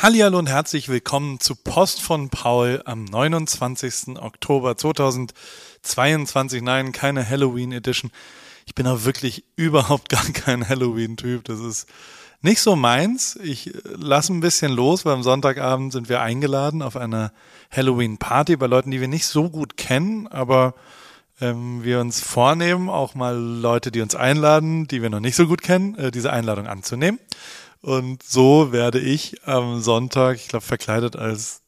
Hallihallo und herzlich willkommen zu Post von Paul am 29. Oktober 2022. Nein, keine Halloween Edition. Ich bin auch wirklich überhaupt gar kein Halloween-Typ. Das ist nicht so meins. Ich lasse ein bisschen los, weil am Sonntagabend sind wir eingeladen auf einer Halloween-Party bei Leuten, die wir nicht so gut kennen, aber ähm, wir uns vornehmen, auch mal Leute, die uns einladen, die wir noch nicht so gut kennen, äh, diese Einladung anzunehmen. Und so werde ich am Sonntag, ich glaube, verkleidet als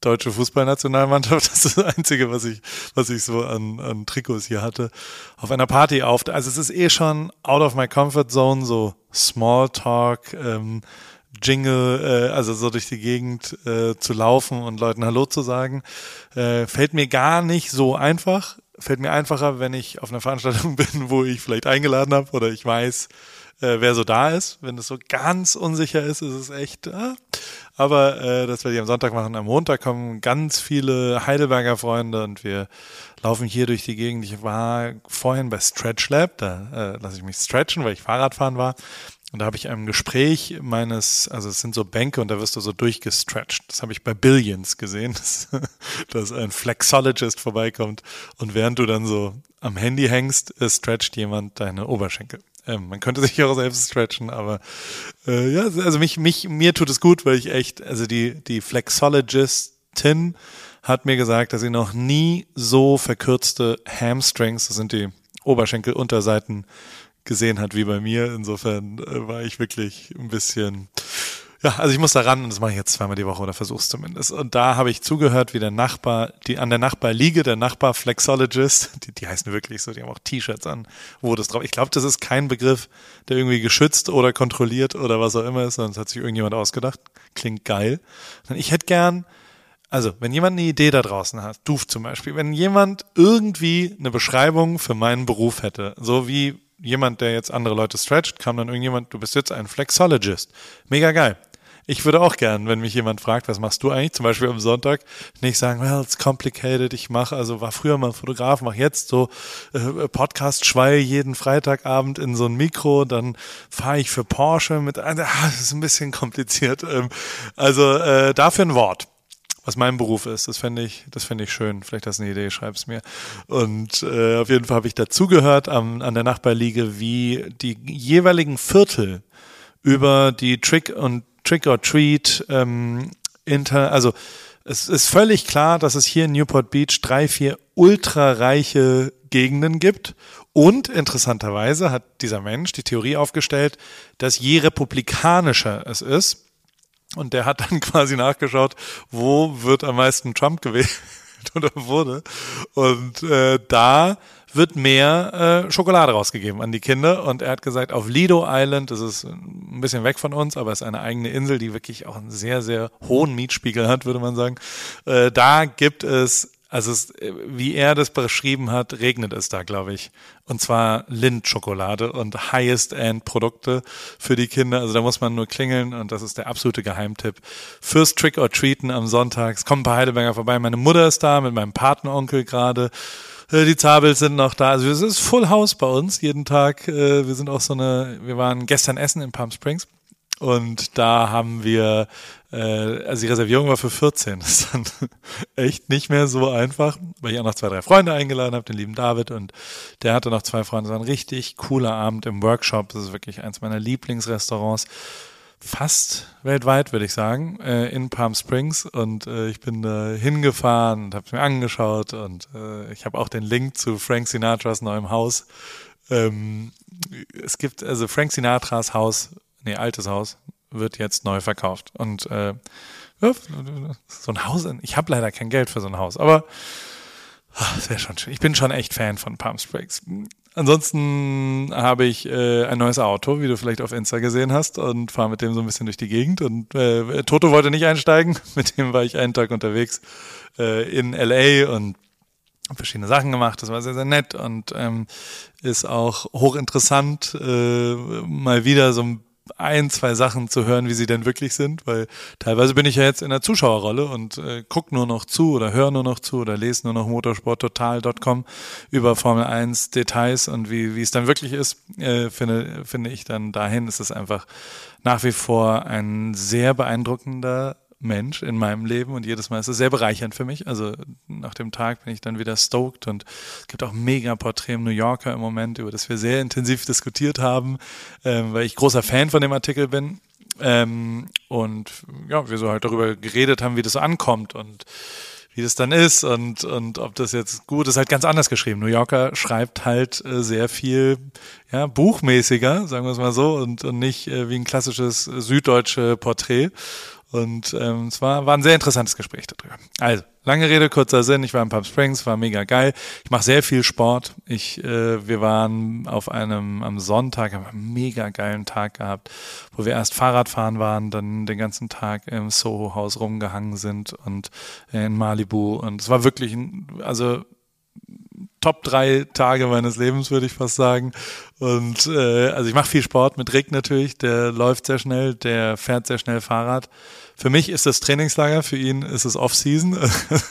deutsche Fußballnationalmannschaft, das ist das Einzige, was ich, was ich so an, an Trikots hier hatte, auf einer Party auf. Also es ist eh schon out of my comfort zone, so Smalltalk, ähm, Jingle, äh, also so durch die Gegend äh, zu laufen und Leuten Hallo zu sagen, äh, fällt mir gar nicht so einfach. Fällt mir einfacher, wenn ich auf einer Veranstaltung bin, wo ich vielleicht eingeladen habe oder ich weiß, äh, wer so da ist. Wenn es so ganz unsicher ist, ist es echt. Äh. Aber äh, das werde ich am Sonntag machen. Am Montag kommen ganz viele Heidelberger Freunde und wir laufen hier durch die Gegend. Ich war vorhin bei Stretch Lab, da äh, lasse ich mich stretchen, weil ich Fahrradfahren war. Und da habe ich ein Gespräch meines, also es sind so Bänke und da wirst du so durchgestretched. Das habe ich bei Billions gesehen, dass, dass ein Flexologist vorbeikommt und während du dann so am Handy hängst, stretcht jemand deine Oberschenkel. Ähm, man könnte sich auch selbst stretchen, aber äh, ja, also mich, mich, mir tut es gut, weil ich echt, also die, die Flexologistin hat mir gesagt, dass sie noch nie so verkürzte Hamstrings, das sind die Oberschenkelunterseiten, gesehen hat wie bei mir. Insofern äh, war ich wirklich ein bisschen ja, also ich muss da ran und das mache ich jetzt zweimal die Woche oder versuch's zumindest. Und da habe ich zugehört, wie der Nachbar, die an der Nachbarliege, der Nachbar Flexologist, die, die heißen wirklich so, die haben auch T-Shirts an, wo das drauf. Ich glaube, das ist kein Begriff, der irgendwie geschützt oder kontrolliert oder was auch immer ist, sondern das hat sich irgendjemand ausgedacht. Klingt geil. Ich hätte gern, also, wenn jemand eine Idee da draußen hat, du zum Beispiel, wenn jemand irgendwie eine Beschreibung für meinen Beruf hätte, so wie jemand, der jetzt andere Leute stretcht, kam dann irgendjemand, du bist jetzt ein Flexologist. Mega geil ich würde auch gern, wenn mich jemand fragt, was machst du eigentlich, zum Beispiel am Sonntag, nicht sagen, well, it's complicated, ich mache, also war früher mal Fotograf, mache jetzt so äh, Podcast-Schweil jeden Freitagabend in so ein Mikro, dann fahre ich für Porsche mit, ah, das ist ein bisschen kompliziert. Ähm, also äh, dafür ein Wort was mein Beruf ist. Das fände ich, das fände ich schön. Vielleicht hast du eine Idee, schreib's mir. Und äh, auf jeden Fall habe ich dazugehört an, an der Nachbarliege, wie die jeweiligen Viertel über die Trick und Trick or Treat, ähm, inter, also es ist völlig klar, dass es hier in Newport Beach drei, vier ultrareiche Gegenden gibt. Und interessanterweise hat dieser Mensch die Theorie aufgestellt, dass je republikanischer es ist, und der hat dann quasi nachgeschaut, wo wird am meisten Trump gewählt oder wurde. Und äh, da wird mehr äh, Schokolade rausgegeben an die Kinder. Und er hat gesagt, auf Lido Island, das ist ein bisschen weg von uns, aber es ist eine eigene Insel, die wirklich auch einen sehr, sehr hohen Mietspiegel hat, würde man sagen. Äh, da gibt es also es, wie er das beschrieben hat, regnet es da, glaube ich. Und zwar Lind-Schokolade und Highest-End-Produkte für die Kinder. Also da muss man nur klingeln und das ist der absolute Geheimtipp. Fürs Trick or Treaten am Sonntag. Es kommen ein paar Heidelberger vorbei. Meine Mutter ist da mit meinem Patenonkel gerade. Äh, die Zabels sind noch da. Also es ist Full House bei uns jeden Tag. Äh, wir sind auch so eine, wir waren gestern essen in Palm Springs. Und da haben wir, äh, also die Reservierung war für 14. Das ist dann echt nicht mehr so einfach, weil ich auch noch zwei, drei Freunde eingeladen habe, den lieben David und der hatte noch zwei Freunde. Das war ein richtig cooler Abend im Workshop. Das ist wirklich eins meiner Lieblingsrestaurants fast weltweit, würde ich sagen, äh, in Palm Springs. Und äh, ich bin da hingefahren und habe es mir angeschaut. Und äh, ich habe auch den Link zu Frank Sinatras neuem Haus. Ähm, es gibt also Frank Sinatras Haus, nee, altes Haus, wird jetzt neu verkauft. Und äh, so ein Haus, ich habe leider kein Geld für so ein Haus, aber ach, sehr schon schön. Ich bin schon echt Fan von Palm Springs. Ansonsten habe ich äh, ein neues Auto, wie du vielleicht auf Insta gesehen hast, und fahre mit dem so ein bisschen durch die Gegend. Und äh, Toto wollte nicht einsteigen, mit dem war ich einen Tag unterwegs äh, in LA und verschiedene Sachen gemacht. Das war sehr, sehr nett und ähm, ist auch hochinteressant, äh, mal wieder so ein ein, zwei Sachen zu hören, wie sie denn wirklich sind, weil teilweise bin ich ja jetzt in der Zuschauerrolle und äh, guck nur noch zu oder höre nur noch zu oder lese nur noch motorsporttotal.com über Formel 1 Details und wie, wie es dann wirklich ist, äh, finde, finde ich dann dahin. Ist es einfach nach wie vor ein sehr beeindruckender Mensch in meinem Leben und jedes Mal ist es sehr bereichernd für mich. Also nach dem Tag bin ich dann wieder stoked und es gibt auch mega Porträt im New Yorker im Moment, über das wir sehr intensiv diskutiert haben, ähm, weil ich großer Fan von dem Artikel bin. Ähm, und ja, wir so halt darüber geredet haben, wie das ankommt und wie das dann ist und, und ob das jetzt gut ist, halt ganz anders geschrieben. New Yorker schreibt halt äh, sehr viel, ja, buchmäßiger, sagen wir es mal so, und, und nicht äh, wie ein klassisches süddeutsche Porträt. Und ähm, es war, war ein sehr interessantes Gespräch darüber. Also, lange Rede, kurzer Sinn. Ich war in Palm Springs, war mega geil. Ich mache sehr viel Sport. Ich, äh, wir waren auf einem am Sonntag, haben einen mega geilen Tag gehabt, wo wir erst Fahrradfahren waren, dann den ganzen Tag im Soho-Haus rumgehangen sind und in Malibu. Und es war wirklich, also Top drei Tage meines Lebens, würde ich fast sagen. Und äh, also ich mache viel Sport mit Rick natürlich, der läuft sehr schnell, der fährt sehr schnell Fahrrad. Für mich ist das Trainingslager, für ihn ist es Off-Season.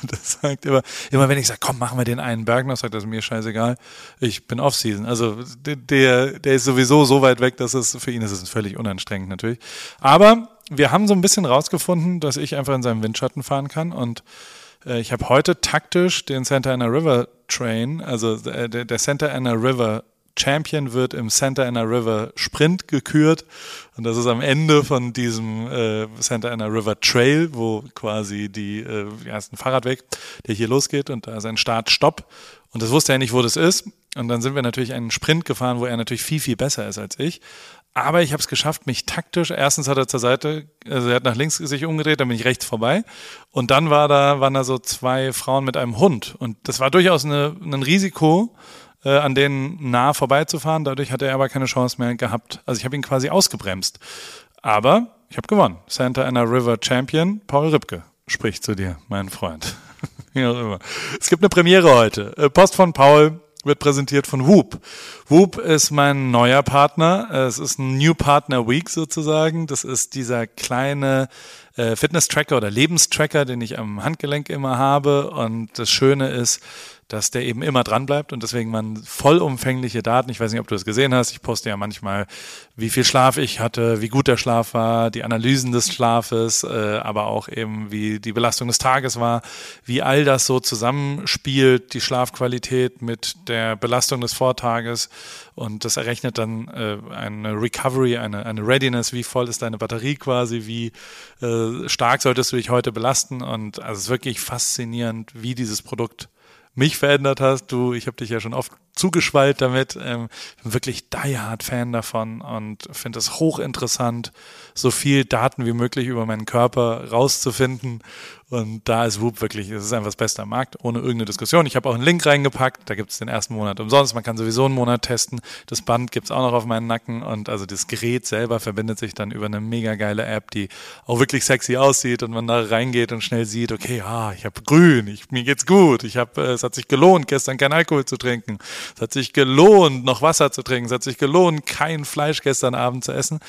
das sagt immer, immer wenn ich sage, komm, machen wir den einen Berg noch, sagt er, mir scheißegal, ich bin Off-Season. Also der, der ist sowieso so weit weg, dass es für ihn ist es völlig unanstrengend natürlich. Aber wir haben so ein bisschen rausgefunden, dass ich einfach in seinem Windschatten fahren kann und äh, ich habe heute taktisch den Santa Ana River Train, also äh, der, der Santa Ana River Champion wird im Santa Ana River Sprint gekürt. Und das ist am Ende von diesem äh, Santa Ana River Trail, wo quasi die, äh, ja, Fahrradweg, der hier losgeht und da ist ein Start-Stopp. Und das wusste er nicht, wo das ist. Und dann sind wir natürlich einen Sprint gefahren, wo er natürlich viel, viel besser ist als ich. Aber ich habe es geschafft, mich taktisch, erstens hat er zur Seite, also er hat nach links sich umgedreht, dann bin ich rechts vorbei. Und dann war da, waren da so zwei Frauen mit einem Hund. Und das war durchaus eine, ein Risiko, äh, an denen nah vorbeizufahren. Dadurch hat er aber keine Chance mehr gehabt. Also ich habe ihn quasi ausgebremst. Aber ich habe gewonnen. Santa Ana River Champion, Paul Ripke spricht zu dir, mein Freund. Wie auch immer. Es gibt eine Premiere heute. Äh, Post von Paul wird präsentiert von Whoop. Whoop ist mein neuer Partner. Es ist ein New Partner Week sozusagen. Das ist dieser kleine äh, Fitness-Tracker oder Lebenstracker, den ich am Handgelenk immer habe. Und das Schöne ist, dass der eben immer dran bleibt und deswegen man vollumfängliche Daten, ich weiß nicht, ob du es gesehen hast, ich poste ja manchmal, wie viel Schlaf ich hatte, wie gut der Schlaf war, die Analysen des Schlafes, äh, aber auch eben, wie die Belastung des Tages war, wie all das so zusammenspielt, die Schlafqualität mit der Belastung des Vortages. Und das errechnet dann äh, eine Recovery, eine, eine Readiness, wie voll ist deine Batterie quasi, wie äh, stark solltest du dich heute belasten. Und also es ist wirklich faszinierend, wie dieses Produkt mich verändert hast. Du, ich habe dich ja schon oft zugeschwallt damit. Ähm, bin wirklich diehard Fan davon und finde es hochinteressant, so viel Daten wie möglich über meinen Körper rauszufinden und da ist Whoop wirklich, es ist einfach das Beste am Markt, ohne irgendeine Diskussion. Ich habe auch einen Link reingepackt, da gibt es den ersten Monat umsonst. Man kann sowieso einen Monat testen. Das Band gibt es auch noch auf meinen Nacken und also das Gerät selber verbindet sich dann über eine mega geile App, die auch wirklich sexy aussieht und man da reingeht und schnell sieht, okay, ah, ich habe grün, ich, mir geht's gut, ich habe, äh, es hat sich gelohnt, gestern kein Alkohol zu trinken, es hat sich gelohnt, noch Wasser zu trinken, es hat sich gelohnt, kein Fleisch gestern Abend zu essen.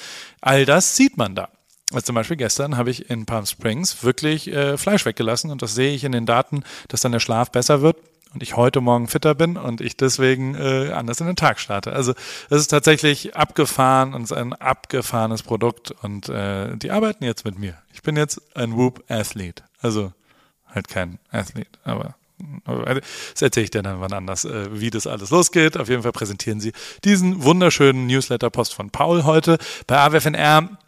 All das sieht man da. Also zum Beispiel gestern habe ich in Palm Springs wirklich äh, Fleisch weggelassen und das sehe ich in den Daten, dass dann der Schlaf besser wird und ich heute Morgen fitter bin und ich deswegen äh, anders in den Tag starte. Also es ist tatsächlich abgefahren und es ist ein abgefahrenes Produkt und äh, die arbeiten jetzt mit mir. Ich bin jetzt ein Whoop-Athlet. Also halt kein Athlet, aber das erzähle ich dir dann wann anders, äh, wie das alles losgeht. Auf jeden Fall präsentieren sie diesen wunderschönen Newsletter-Post von Paul heute. Bei AWFNR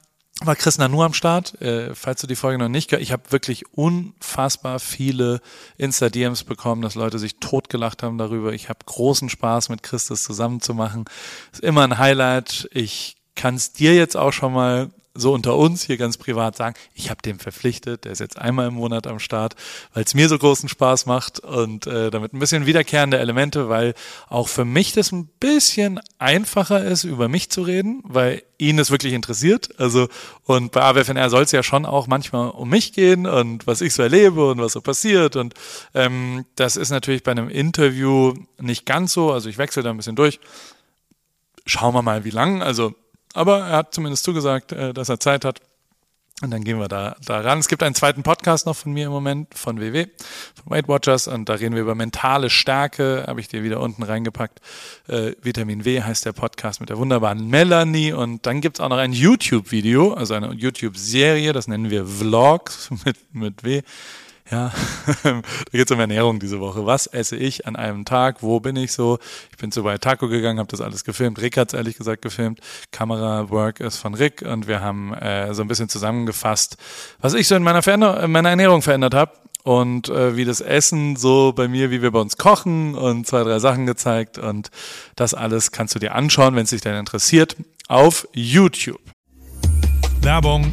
war Chris Nanu am Start. Äh, falls du die Folge noch nicht gehört, ich habe wirklich unfassbar viele Insta-DMs bekommen, dass Leute sich totgelacht haben darüber. Ich habe großen Spaß mit Chris das zusammen zu machen. Ist immer ein Highlight. Ich kann es dir jetzt auch schon mal so unter uns hier ganz privat sagen, ich habe den verpflichtet, der ist jetzt einmal im Monat am Start, weil es mir so großen Spaß macht und äh, damit ein bisschen wiederkehrende Elemente, weil auch für mich das ein bisschen einfacher ist, über mich zu reden, weil ihn es wirklich interessiert. Also und bei AWFNR soll es ja schon auch manchmal um mich gehen und was ich so erlebe und was so passiert und ähm, das ist natürlich bei einem Interview nicht ganz so, also ich wechsle da ein bisschen durch. Schauen wir mal, wie lang. Also aber er hat zumindest zugesagt, äh, dass er Zeit hat. Und dann gehen wir da, da ran. Es gibt einen zweiten Podcast noch von mir im Moment, von WW, von Weight Watchers. Und da reden wir über mentale Stärke. Habe ich dir wieder unten reingepackt. Äh, Vitamin W heißt der Podcast mit der wunderbaren Melanie. Und dann gibt's auch noch ein YouTube-Video, also eine YouTube-Serie. Das nennen wir Vlogs mit, mit W. Ja, da geht es um Ernährung diese Woche. Was esse ich an einem Tag? Wo bin ich so? Ich bin zu bei Taco gegangen, habe das alles gefilmt. Rick hat es ehrlich gesagt gefilmt. Kamera-Work ist von Rick und wir haben äh, so ein bisschen zusammengefasst, was ich so in meiner, Veränder in meiner Ernährung verändert habe und äh, wie das Essen so bei mir, wie wir bei uns kochen und zwei, drei Sachen gezeigt und das alles kannst du dir anschauen, wenn es dich denn interessiert, auf YouTube. Werbung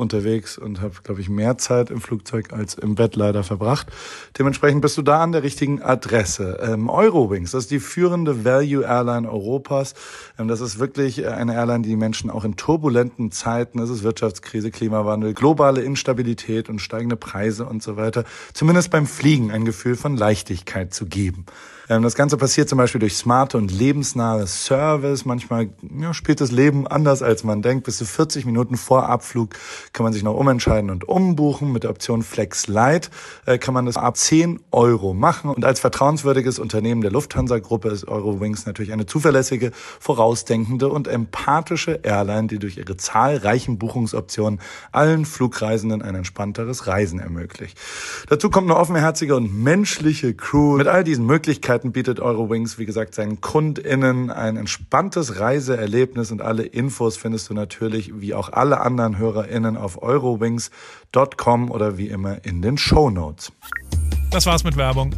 unterwegs und habe, glaube ich, mehr Zeit im Flugzeug als im Bett leider verbracht. Dementsprechend bist du da an der richtigen Adresse. Ähm, Eurowings, das ist die führende Value Airline Europas. Ähm, das ist wirklich eine Airline, die Menschen auch in turbulenten Zeiten, das ist Wirtschaftskrise, Klimawandel, globale Instabilität und steigende Preise und so weiter, zumindest beim Fliegen ein Gefühl von Leichtigkeit zu geben. Ähm, das Ganze passiert zum Beispiel durch smarte und lebensnahe Service. Manchmal ja, spielt das Leben anders, als man denkt. Bis zu 40 Minuten vor Abflug kann man sich noch umentscheiden und umbuchen. Mit der Option Flex Light äh, kann man das ab 10 Euro machen. Und als vertrauenswürdiges Unternehmen der Lufthansa-Gruppe ist Eurowings natürlich eine zuverlässige, vorausdenkende und empathische Airline, die durch ihre zahlreichen Buchungsoptionen allen Flugreisenden ein entspannteres Reisen ermöglicht. Dazu kommt eine offenherzige und menschliche Crew mit all diesen Möglichkeiten bietet Eurowings, wie gesagt, seinen KundInnen ein entspanntes Reiseerlebnis und alle Infos findest du natürlich wie auch alle anderen HörerInnen auf eurowings.com oder wie immer in den Show Notes. Das war's mit Werbung.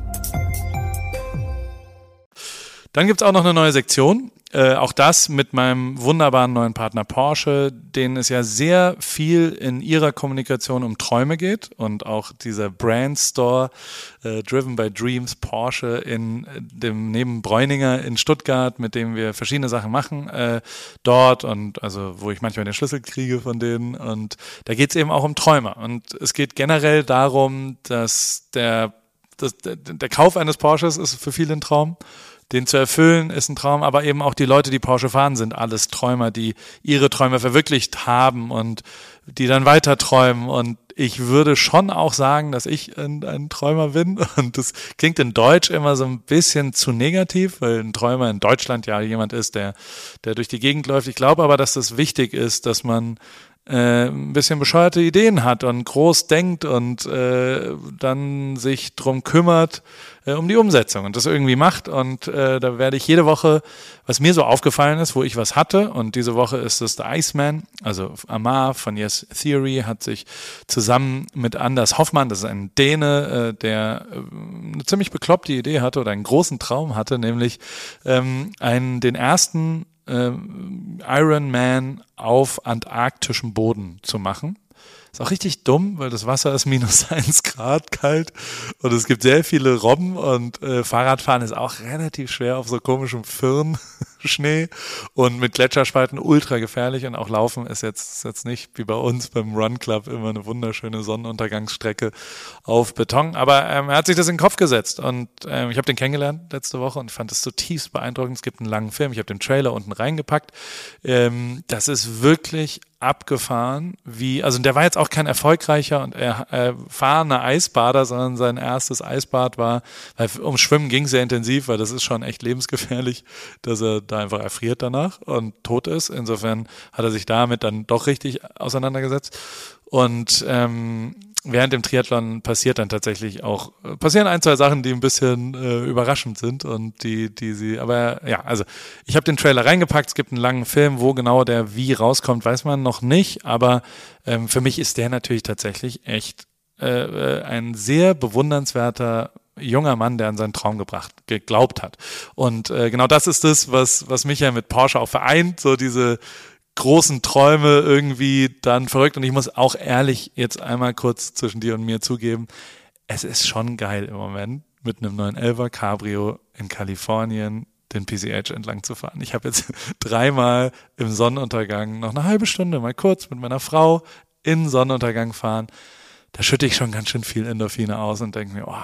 Dann gibt's auch noch eine neue Sektion. Äh, auch das mit meinem wunderbaren neuen Partner Porsche, denen es ja sehr viel in ihrer Kommunikation um Träume geht und auch dieser Brand Store äh, Driven by Dreams Porsche in äh, dem neben Bräuninger in Stuttgart, mit dem wir verschiedene Sachen machen äh, dort und also wo ich manchmal den Schlüssel kriege von denen und da geht es eben auch um Träume und es geht generell darum, dass der das, der, der Kauf eines Porsches ist für viele ein Traum den zu erfüllen, ist ein Traum, aber eben auch die Leute, die Porsche fahren, sind alles Träumer, die ihre Träume verwirklicht haben und die dann weiter träumen. Und ich würde schon auch sagen, dass ich ein, ein Träumer bin. Und das klingt in Deutsch immer so ein bisschen zu negativ, weil ein Träumer in Deutschland ja jemand ist, der, der durch die Gegend läuft. Ich glaube aber, dass das wichtig ist, dass man äh, ein bisschen bescheuerte Ideen hat und groß denkt und äh, dann sich drum kümmert äh, um die Umsetzung und das irgendwie macht. Und äh, da werde ich jede Woche, was mir so aufgefallen ist, wo ich was hatte, und diese Woche ist es der Iceman, also Amar von Yes Theory hat sich zusammen mit Anders Hoffmann, das ist ein Däne, äh, der äh, eine ziemlich bekloppte Idee hatte oder einen großen Traum hatte, nämlich ähm, einen, den ersten äh, Iron Man auf antarktischem Boden zu machen. Ist auch richtig dumm, weil das Wasser ist minus eins Grad kalt und es gibt sehr viele Robben und äh, Fahrradfahren ist auch relativ schwer auf so komischem Firnschnee und mit Gletscherspalten ultra gefährlich und auch Laufen ist jetzt, ist jetzt nicht wie bei uns beim Run Club immer eine wunderschöne Sonnenuntergangsstrecke auf Beton. Aber ähm, er hat sich das in den Kopf gesetzt und ähm, ich habe den kennengelernt letzte Woche und fand es zutiefst beeindruckend. Es gibt einen langen Film, ich habe den Trailer unten reingepackt. Ähm, das ist wirklich abgefahren, wie, also der war jetzt auch kein erfolgreicher und erfahrener Eisbader, sondern sein erstes Eisbad war, weil um Schwimmen ging sehr intensiv, weil das ist schon echt lebensgefährlich, dass er da einfach erfriert danach und tot ist. Insofern hat er sich damit dann doch richtig auseinandergesetzt. Und ähm, während dem Triathlon passiert dann tatsächlich auch, passieren ein, zwei Sachen, die ein bisschen äh, überraschend sind und die, die sie, aber ja, also ich habe den Trailer reingepackt, es gibt einen langen Film, wo genau der wie rauskommt, weiß man noch nicht, aber ähm, für mich ist der natürlich tatsächlich echt äh, äh ein sehr bewundernswerter junger Mann, der an seinen Traum gebracht, geglaubt hat. Und äh, genau das ist es, was, was mich ja mit Porsche auch vereint, so diese großen Träume irgendwie dann verrückt. Und ich muss auch ehrlich jetzt einmal kurz zwischen dir und mir zugeben, es ist schon geil im Moment, mit einem neuen Elva Cabrio in Kalifornien den PCH entlang zu fahren. Ich habe jetzt dreimal im Sonnenuntergang noch eine halbe Stunde mal kurz mit meiner Frau in Sonnenuntergang fahren. Da schütte ich schon ganz schön viel Endorphine aus und denke mir, oh,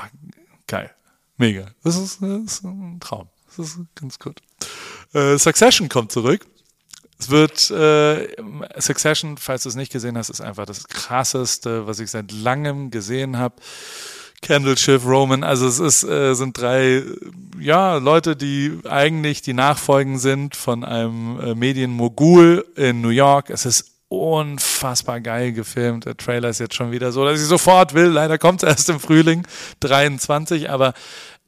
geil, mega. Das ist, das ist ein Traum. Das ist ganz gut. Äh, Succession kommt zurück. Es wird äh, Succession, falls du es nicht gesehen hast, ist einfach das krasseste, was ich seit langem gesehen habe. Candle Schiff, Roman, also es ist, äh, sind drei ja, Leute, die eigentlich die Nachfolgen sind von einem äh, Medienmogul in New York. Es ist unfassbar geil gefilmt. Der Trailer ist jetzt schon wieder so, dass ich sofort will. Leider kommt es erst im Frühling 23, aber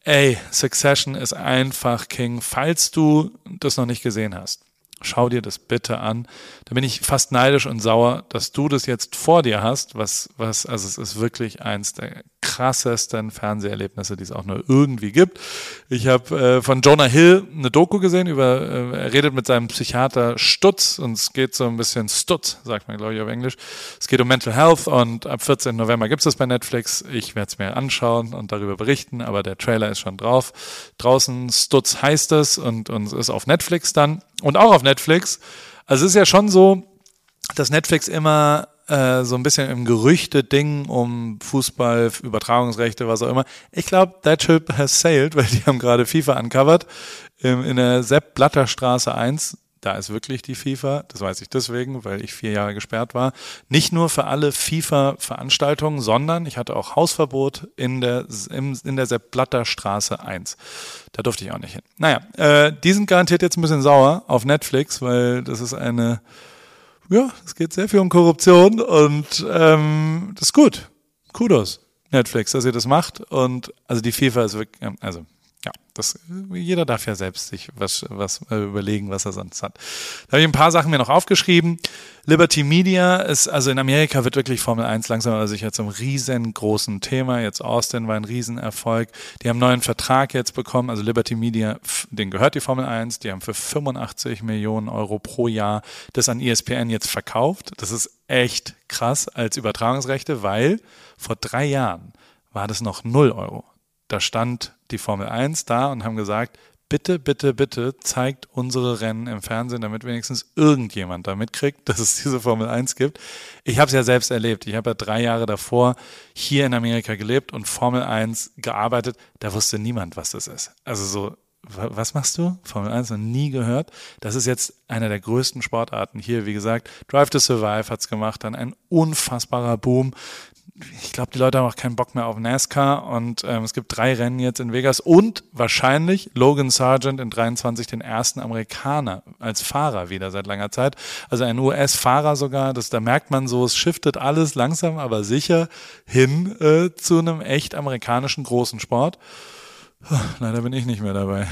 ey, Succession ist einfach King, falls du das noch nicht gesehen hast schau dir das bitte an. Da bin ich fast neidisch und sauer, dass du das jetzt vor dir hast, was, was, also es ist wirklich eins der krassesten Fernseherlebnisse, die es auch nur irgendwie gibt. Ich habe äh, von Jonah Hill eine Doku gesehen über, äh, er redet mit seinem Psychiater Stutz und es geht so ein bisschen Stutz, sagt man glaube ich auf Englisch. Es geht um Mental Health und ab 14. November gibt es das bei Netflix. Ich werde es mir anschauen und darüber berichten, aber der Trailer ist schon drauf. Draußen Stutz heißt es und, und ist auf Netflix dann und auch auf Netflix. Also es ist ja schon so, dass Netflix immer äh, so ein bisschen im Gerüchte-Ding um Fußball, Übertragungsrechte, was auch immer. Ich glaube, that ship has sailed, weil die haben gerade FIFA uncovered in, in der Sepp Blatter Straße 1 da ist wirklich die FIFA, das weiß ich deswegen, weil ich vier Jahre gesperrt war, nicht nur für alle FIFA-Veranstaltungen, sondern ich hatte auch Hausverbot in der, in, in der Sepp Blatter Straße 1. Da durfte ich auch nicht hin. Naja, äh, die sind garantiert jetzt ein bisschen sauer auf Netflix, weil das ist eine, ja, es geht sehr viel um Korruption und ähm, das ist gut. Kudos, Netflix, dass ihr das macht. Und also die FIFA ist wirklich, also das, jeder darf ja selbst sich was, was äh, überlegen, was er sonst hat. Da habe ich ein paar Sachen mir noch aufgeschrieben. Liberty Media ist, also in Amerika wird wirklich Formel 1 langsam aber sicher zum riesengroßen Thema. Jetzt Austin war ein Riesenerfolg. Die haben einen neuen Vertrag jetzt bekommen. Also Liberty Media, denen gehört die Formel 1. Die haben für 85 Millionen Euro pro Jahr das an ESPN jetzt verkauft. Das ist echt krass als Übertragungsrechte, weil vor drei Jahren war das noch 0 Euro da stand die Formel 1 da und haben gesagt, bitte, bitte, bitte zeigt unsere Rennen im Fernsehen, damit wenigstens irgendjemand da mitkriegt, dass es diese Formel 1 gibt. Ich habe es ja selbst erlebt. Ich habe ja drei Jahre davor hier in Amerika gelebt und Formel 1 gearbeitet. Da wusste niemand, was das ist. Also so, was machst du? Formel 1 noch nie gehört. Das ist jetzt einer der größten Sportarten hier. Wie gesagt, Drive to Survive hat's gemacht, dann ein unfassbarer Boom ich glaube, die Leute haben auch keinen Bock mehr auf NASCAR und ähm, es gibt drei Rennen jetzt in Vegas und wahrscheinlich Logan Sargent in 23 den ersten Amerikaner als Fahrer wieder seit langer Zeit. Also ein US-Fahrer sogar, das, da merkt man so, es shiftet alles langsam, aber sicher hin äh, zu einem echt amerikanischen großen Sport. Leider bin ich nicht mehr dabei.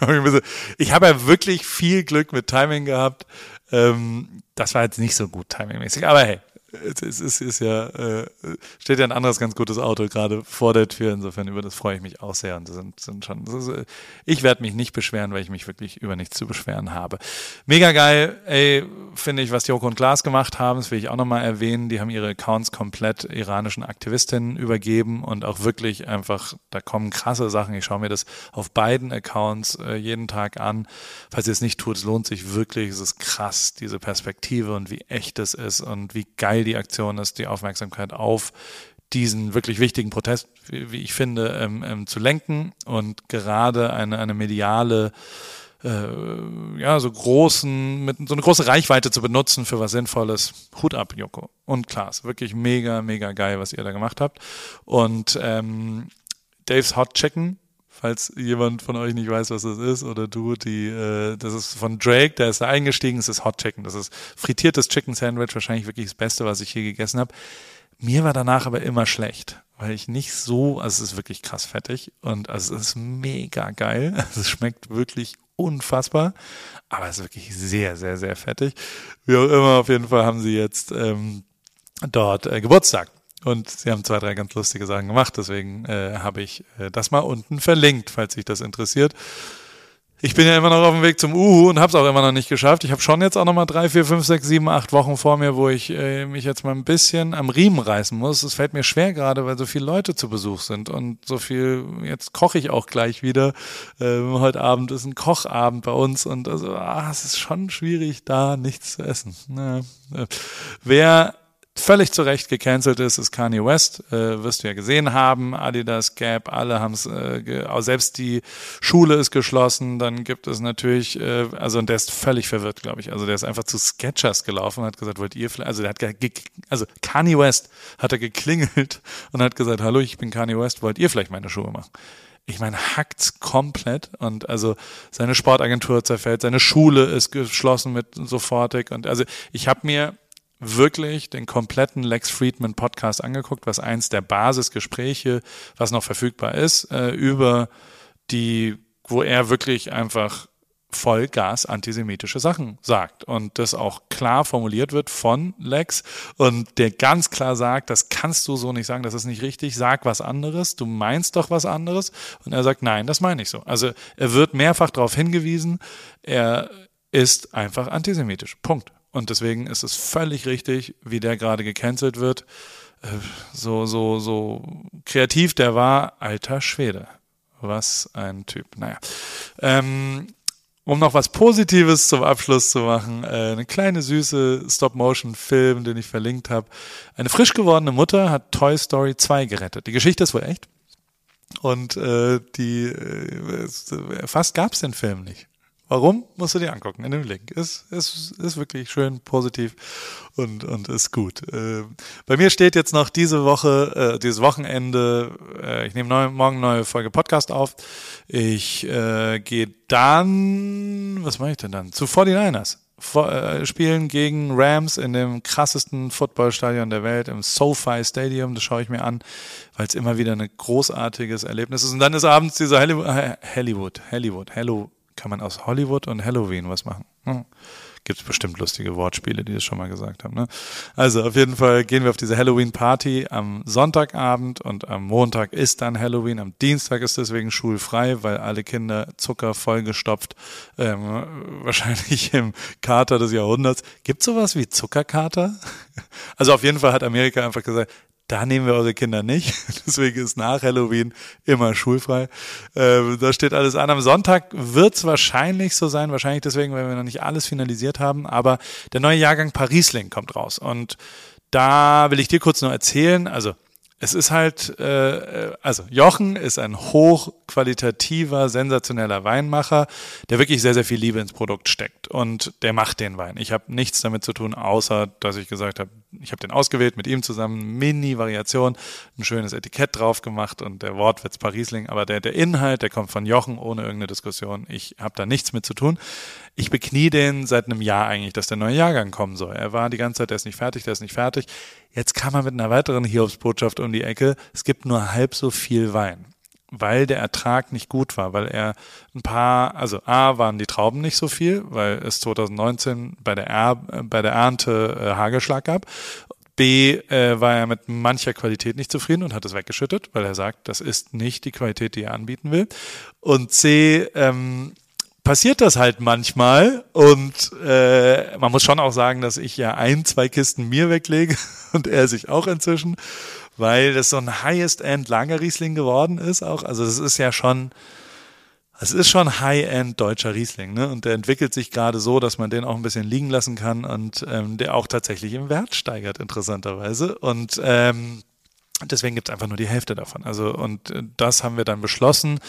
ich habe ja wirklich viel Glück mit Timing gehabt. Ähm, das war jetzt nicht so gut timingmäßig, aber hey, es ist, ist ja, äh, steht ja ein anderes ganz gutes Auto gerade vor der Tür. Insofern über das freue ich mich auch sehr. Und das sind, sind schon, ist, äh, ich werde mich nicht beschweren, weil ich mich wirklich über nichts zu beschweren habe. Mega geil, ey, finde ich, was Joko und Klaas gemacht haben. Das will ich auch nochmal erwähnen. Die haben ihre Accounts komplett iranischen Aktivistinnen übergeben und auch wirklich einfach, da kommen krasse Sachen. Ich schaue mir das auf beiden Accounts äh, jeden Tag an. Falls ihr es nicht tut, es lohnt sich wirklich. Es ist krass, diese Perspektive und wie echt es ist und wie geil die Aktion ist, die Aufmerksamkeit auf diesen wirklich wichtigen Protest, wie, ich finde, ähm, ähm, zu lenken und gerade eine, eine mediale äh, ja, so großen, mit so eine große Reichweite zu benutzen für was Sinnvolles. Hut ab, Joko. Und Klaas. Wirklich mega, mega geil, was ihr da gemacht habt. Und ähm, Dave's Hot Chicken falls jemand von euch nicht weiß, was das ist, oder du, die, äh, das ist von Drake, der ist da eingestiegen, das ist Hot Chicken. Das ist frittiertes Chicken Sandwich, wahrscheinlich wirklich das Beste, was ich hier gegessen habe. Mir war danach aber immer schlecht, weil ich nicht so, also es ist wirklich krass fettig und also es ist mega geil. Also es schmeckt wirklich unfassbar, aber es ist wirklich sehr, sehr, sehr fettig. Wie auch immer, auf jeden Fall haben sie jetzt ähm, dort äh, Geburtstag. Und sie haben zwei, drei ganz lustige Sachen gemacht, deswegen äh, habe ich äh, das mal unten verlinkt, falls sich das interessiert. Ich bin ja immer noch auf dem Weg zum Uhu und habe es auch immer noch nicht geschafft. Ich habe schon jetzt auch noch mal drei, vier, fünf, sechs, sieben, acht Wochen vor mir, wo ich äh, mich jetzt mal ein bisschen am Riemen reißen muss. Es fällt mir schwer gerade, weil so viele Leute zu Besuch sind und so viel. Jetzt koche ich auch gleich wieder. Ähm, heute Abend ist ein Kochabend bei uns und also ah, es ist schon schwierig, da nichts zu essen. Ja. Äh, wer völlig zu Recht gecancelt ist, ist Kanye West. Äh, wirst du ja gesehen haben. Adidas, Gap, alle haben es, äh, selbst die Schule ist geschlossen. Dann gibt es natürlich, äh, also und der ist völlig verwirrt, glaube ich. Also der ist einfach zu Sketchers gelaufen und hat gesagt, wollt ihr vielleicht, also der hat, also Kanye West hat er geklingelt und hat gesagt, hallo, ich bin Kanye West, wollt ihr vielleicht meine Schuhe machen? ich meine, hackt's komplett und also seine Sportagentur zerfällt, seine Schule ist geschlossen mit sofortig und also ich habe mir wirklich den kompletten Lex Friedman Podcast angeguckt, was eins der Basisgespräche, was noch verfügbar ist, äh, über die, wo er wirklich einfach Vollgas antisemitische Sachen sagt und das auch klar formuliert wird von Lex und der ganz klar sagt, das kannst du so nicht sagen, das ist nicht richtig, sag was anderes, du meinst doch was anderes und er sagt, nein, das meine ich so. Also er wird mehrfach darauf hingewiesen, er ist einfach antisemitisch. Punkt. Und deswegen ist es völlig richtig, wie der gerade gecancelt wird. Äh, so, so, so kreativ der war, alter Schwede. Was ein Typ. Naja. Ähm, um noch was Positives zum Abschluss zu machen, äh, eine kleine süße Stop-Motion-Film, den ich verlinkt habe. Eine frisch gewordene Mutter hat Toy Story 2 gerettet. Die Geschichte ist wohl echt. Und äh, die äh, fast gab es den Film nicht. Warum? Musst du dir angucken in dem Link. Ist, ist, ist wirklich schön positiv und, und ist gut. Äh, bei mir steht jetzt noch diese Woche, äh, dieses Wochenende, äh, ich nehme neu, morgen neue Folge Podcast auf. Ich äh, gehe dann, was mache ich denn dann? Zu 49ers. Vor, äh, spielen gegen Rams in dem krassesten Footballstadion der Welt, im SoFi Stadium. Das schaue ich mir an, weil es immer wieder ein großartiges Erlebnis ist. Und dann ist abends dieser Hollywood, Hollywood, Hollywood, Hello, kann man aus Hollywood und Halloween was machen. Hm. Gibt es bestimmt lustige Wortspiele, die das schon mal gesagt haben. Ne? Also auf jeden Fall gehen wir auf diese Halloween-Party am Sonntagabend und am Montag ist dann Halloween. Am Dienstag ist deswegen schulfrei, weil alle Kinder Zucker vollgestopft, ähm, wahrscheinlich im Kater des Jahrhunderts. Gibt sowas wie Zuckerkater? Also auf jeden Fall hat Amerika einfach gesagt, da nehmen wir eure Kinder nicht. Deswegen ist nach Halloween immer schulfrei. Äh, da steht alles an. Am Sonntag wird es wahrscheinlich so sein, wahrscheinlich deswegen, weil wir noch nicht alles finalisiert haben. Aber der neue Jahrgang Parisling kommt raus. Und da will ich dir kurz noch erzählen. Also es ist halt, äh, also Jochen ist ein hochqualitativer, sensationeller Weinmacher, der wirklich sehr, sehr viel Liebe ins Produkt steckt und der macht den Wein. Ich habe nichts damit zu tun, außer dass ich gesagt habe, ich habe den ausgewählt mit ihm zusammen, Mini-Variation, ein schönes Etikett drauf gemacht und der Wortwitz Parisling, aber der, der Inhalt, der kommt von Jochen ohne irgendeine Diskussion. Ich habe da nichts mit zu tun. Ich beknie den seit einem Jahr eigentlich, dass der neue Jahrgang kommen soll. Er war die ganze Zeit, der ist nicht fertig, der ist nicht fertig. Jetzt kam er mit einer weiteren Hiobsbotschaft um die Ecke. Es gibt nur halb so viel Wein weil der Ertrag nicht gut war, weil er ein paar, also A waren die Trauben nicht so viel, weil es 2019 bei der, er, bei der Ernte äh, Hagelschlag gab. B äh, war er mit mancher Qualität nicht zufrieden und hat es weggeschüttet, weil er sagt, das ist nicht die Qualität, die er anbieten will. Und C ähm, passiert das halt manchmal und äh, man muss schon auch sagen, dass ich ja ein, zwei Kisten mir weglege und er sich auch inzwischen, weil das so ein Highest-End Lagerriesling geworden ist auch. Also es ist ja schon, es ist schon High-End deutscher Riesling, ne? Und der entwickelt sich gerade so, dass man den auch ein bisschen liegen lassen kann und ähm, der auch tatsächlich im Wert steigert, interessanterweise. Und ähm, Deswegen gibt es einfach nur die Hälfte davon. Also, und äh, das haben wir dann beschlossen.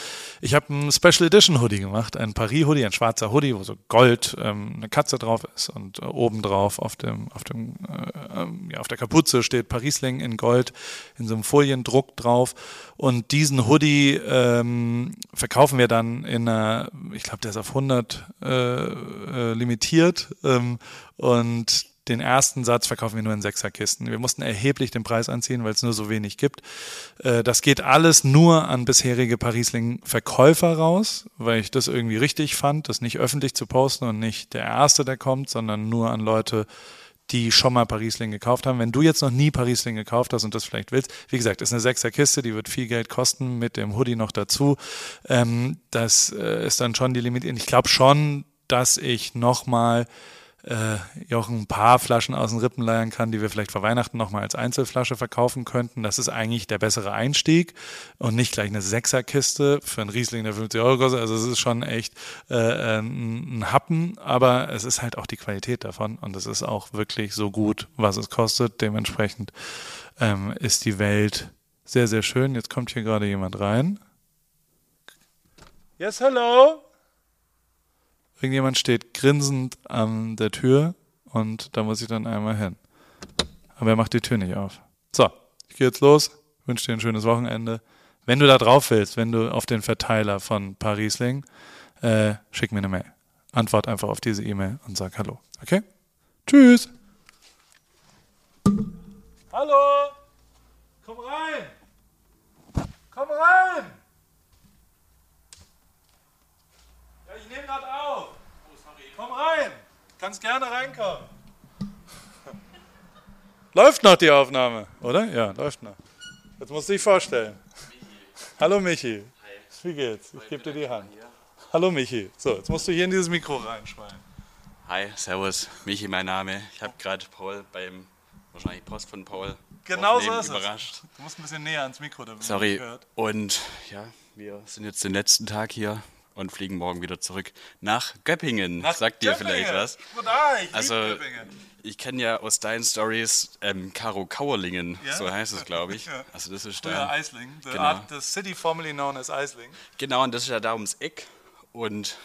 Ich habe ein Special Edition Hoodie gemacht, ein Paris-Hoodie, ein schwarzer Hoodie, wo so Gold, ähm, eine Katze drauf ist und äh, obendrauf auf dem, auf dem, äh, ähm, ja, auf der Kapuze steht Parisling in Gold, in so einem Foliendruck drauf. Und diesen Hoodie ähm, verkaufen wir dann in einer, ich glaube, der ist auf 100 äh, äh, limitiert. Ähm, und den ersten Satz verkaufen wir nur in Sechserkisten. Wir mussten erheblich den Preis anziehen, weil es nur so wenig gibt. Äh, das geht alles nur an bisherige Parisling-Verkäufer raus, weil ich das irgendwie richtig fand, das nicht öffentlich zu posten und nicht der Erste, der kommt, sondern nur an Leute, die schon mal Parisling gekauft haben. Wenn du jetzt noch nie Parisling gekauft hast und das vielleicht willst, wie gesagt, ist eine Sechserkiste, die wird viel Geld kosten mit dem Hoodie noch dazu. Ähm, das äh, ist dann schon die Limit. Ich glaube schon, dass ich nochmal mal äh, Jochen ein paar Flaschen aus den Rippen leiern kann, die wir vielleicht vor Weihnachten nochmal als Einzelflasche verkaufen könnten. Das ist eigentlich der bessere Einstieg und nicht gleich eine Sechserkiste für einen Riesling, der 50 Euro kostet. Also es ist schon echt äh, ein, ein Happen, aber es ist halt auch die Qualität davon und es ist auch wirklich so gut, was es kostet. Dementsprechend ähm, ist die Welt sehr, sehr schön. Jetzt kommt hier gerade jemand rein. Yes, hello. Irgendjemand steht grinsend an der Tür und da muss ich dann einmal hin. Aber er macht die Tür nicht auf. So, ich gehe jetzt los, wünsche dir ein schönes Wochenende. Wenn du da drauf willst, wenn du auf den Verteiler von Parisling, äh, schick mir eine Mail. Antwort einfach auf diese E-Mail und sag Hallo. Okay? Tschüss. Hallo! Komm rein! Komm rein! Ja, ich nehme gerade auf. Oh, sorry. Komm rein. Kannst gerne reinkommen. Läuft noch die Aufnahme, oder? Ja, läuft noch. Jetzt musst du dich vorstellen. Hallo Michi. Wie geht's? Ich gebe dir die Hand. Hallo Michi. So, jetzt musst du hier in dieses Mikro reinschreien. Hi, servus, Michi mein Name. Ich habe gerade Paul beim, wahrscheinlich Post von Paul, Genau so ist überrascht. es. Du musst ein bisschen näher ans Mikro, damit Sorry. Und ja, wir sind jetzt den letzten Tag hier und fliegen morgen wieder zurück nach Göppingen. Nach Sagt dir vielleicht was? Ah, ich Also, Göppingen. ich kenne ja aus deinen Stories ähm, Karo Kauerlingen, Ja? so heißt es, glaube ich. Ja. Also das ist da. Eisling. The, Genau. Art, the city formerly known as Eisling. Genau, und das ist ja da ums Eck. Und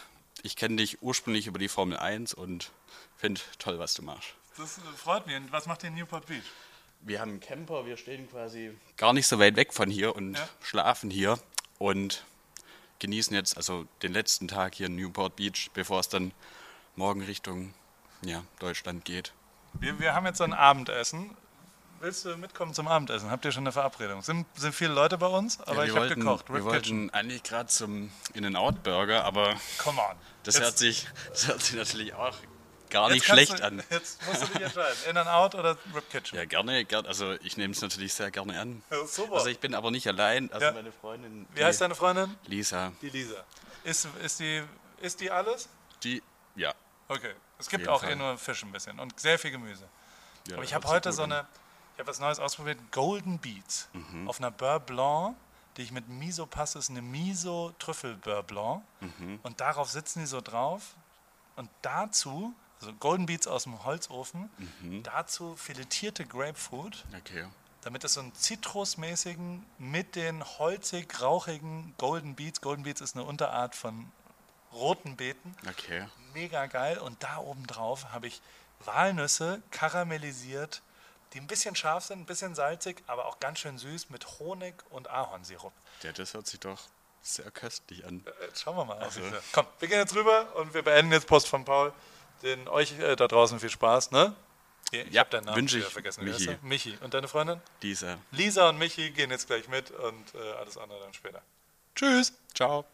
ich kenne dich ursprünglich über die Formel 1 und finde toll, was du machst. Das äh, freut mich. Und was macht ihr in Newport Beach? Wir haben einen Camper, wir stehen quasi gar nicht so weit weg von hier und Ja. schlafen hier und genießen jetzt also den letzten Tag hier in Newport Beach, bevor es dann morgen Richtung ja, Deutschland geht. Wir, wir haben jetzt so ein Abendessen. Willst du mitkommen zum Abendessen? Habt ihr schon eine Verabredung? Sind, sind viele Leute bei uns, aber Ja, ich wir habe gekocht. wir Rip Kitchen. wollten eigentlich gerade zum In-N-Out-Burger, aber Come on. das Jetzt- hört, sich, das hört sich natürlich auch gar jetzt nicht schlecht du, an. Jetzt musst du dich entscheiden. In and out oder Rip Kitchen? Ja, gerne, gerne. Also ich nehme es natürlich sehr gerne an. Ja, super. Also ich bin aber nicht allein. Also Ja. meine Freundin. Wie heißt deine Freundin? Lisa. Die Lisa. Ist, ist, die, ist die alles? Die, ja. Okay. Es gibt auch Fall. eh nur Fisch ein bisschen und sehr viel Gemüse. ja Aber ich habe heute so eine, ich habe was Neues ausprobiert, Golden Beets. Mhm. Auf einer Beurre Blanc, die ich mit Miso passe, ist eine Miso Trüffel Beurre Blanc. Mhm. Und darauf sitzen die so drauf. Und dazu, also Golden Beets aus dem Holzofen, Mhm. dazu filetierte Grapefruit, Okay. damit es so einen zitrusmäßigen mit den holzig rauchigen Golden Beets. Golden Beets ist eine Unterart von roten Beeten Okay. mega geil. Und da oben drauf habe ich Walnüsse karamellisiert, die ein bisschen scharf sind, ein bisschen salzig, aber auch ganz schön süß mit Honig und Ahornsirup. Ja, das hört sich doch sehr köstlich an. Äh, Jetzt schauen wir mal. Also- Komm, wir gehen jetzt rüber und wir beenden jetzt Post von Paul. Den euch äh, da draußen viel Spaß, ne? Ich Ja, hab deinen Namen wünsche ich, vergessen. Michi. Michi. Und deine Freundin? Dieser. Lisa und Michi gehen jetzt gleich mit und äh, alles andere dann später. Tschüss. Ciao.